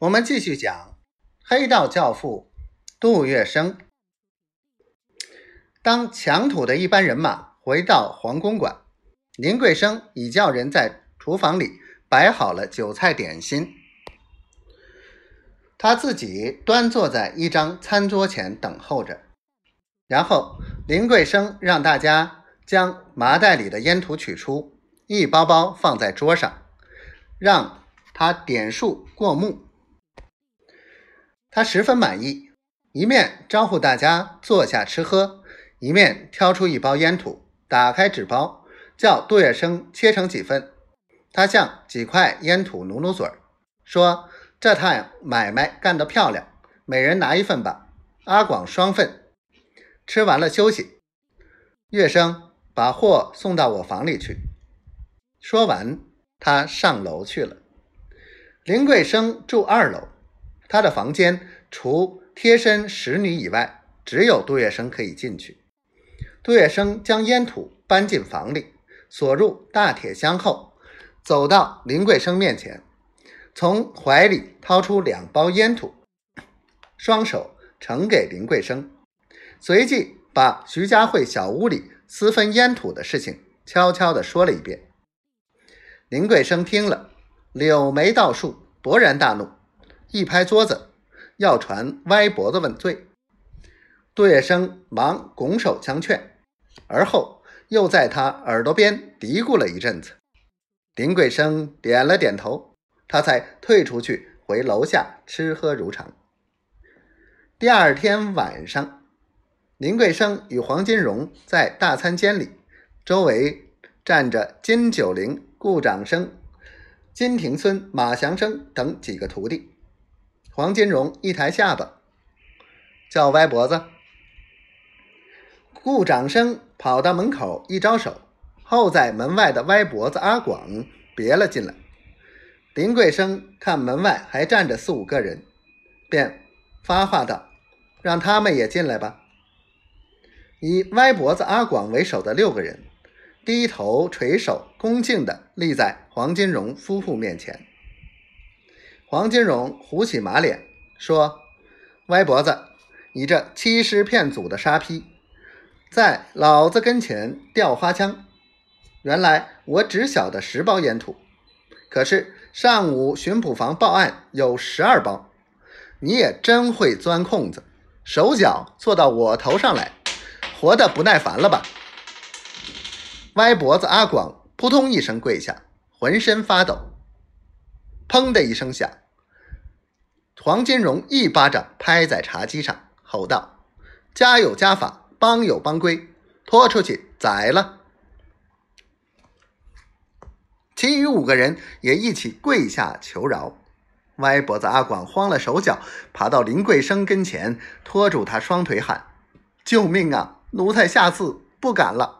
我们继续讲黑道教父杜月笙。当强土的一班人马回到黄公馆，林桂生已叫人在厨房里摆好了酒菜点心，他自己端坐在一张餐桌前等候着。然后林桂生让大家将麻袋里的烟土取出，一包包放在桌上，让他点数过目。他十分满意，一面招呼大家坐下吃喝，一面挑出一包烟土，打开纸包，叫杜月笙切成几份。他向几块烟土努努嘴儿，说：“这趟买卖干得漂亮，每人拿一份吧。”阿广双份。吃完了休息。月笙把货送到我房里去。说完，他上楼去了。林桂生住二楼。他的房间除贴身使女以外，只有杜月笙可以进去。杜月笙将烟土搬进房里，锁入大铁箱后，走到林桂生面前，从怀里掏出两包烟土，双手呈给林桂生，随即把徐家汇小屋里私分烟土的事情悄悄地说了一遍。林桂生听了，柳眉倒竖，勃然大怒。一拍桌子，要传歪脖子问罪。杜月笙忙拱手相劝，而后又在他耳朵边嘀咕了一阵子。林桂生点了点头，他才退出去回楼下吃喝如常。第二天晚上，林桂生与黄金荣在大餐间里，周围站着金九龄、顾长生、金庭孙、马祥生等几个徒弟。黄金荣一抬下巴，叫歪脖子。顾长生跑到门口一招手，候在门外的歪脖子阿广别了进来。林桂生看门外还站着四五个人，便发话道：“让他们也进来吧。”以歪脖子阿广为首的六个人低头垂手，恭敬地立在黄金荣夫妇面前。黄金荣虎起马脸说：“歪脖子，你这欺师骗祖的沙批，在老子跟前吊花枪！原来我只晓得十包烟土，可是上午巡捕房报案有十二包，你也真会钻空子，手脚做到我头上来，活得不耐烦了吧？”歪脖子阿广扑通一声跪下，浑身发抖。砰的一声响，黄金荣一巴掌拍在茶几上，吼道：“家有家法，帮有帮规，拖出去宰了！”其余五个人也一起跪下求饶。歪脖子阿广慌了手脚，爬到林桂生跟前，拖住他双腿喊：“救命啊！奴才下次不敢了。”